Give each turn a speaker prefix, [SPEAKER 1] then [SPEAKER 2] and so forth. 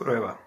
[SPEAKER 1] これは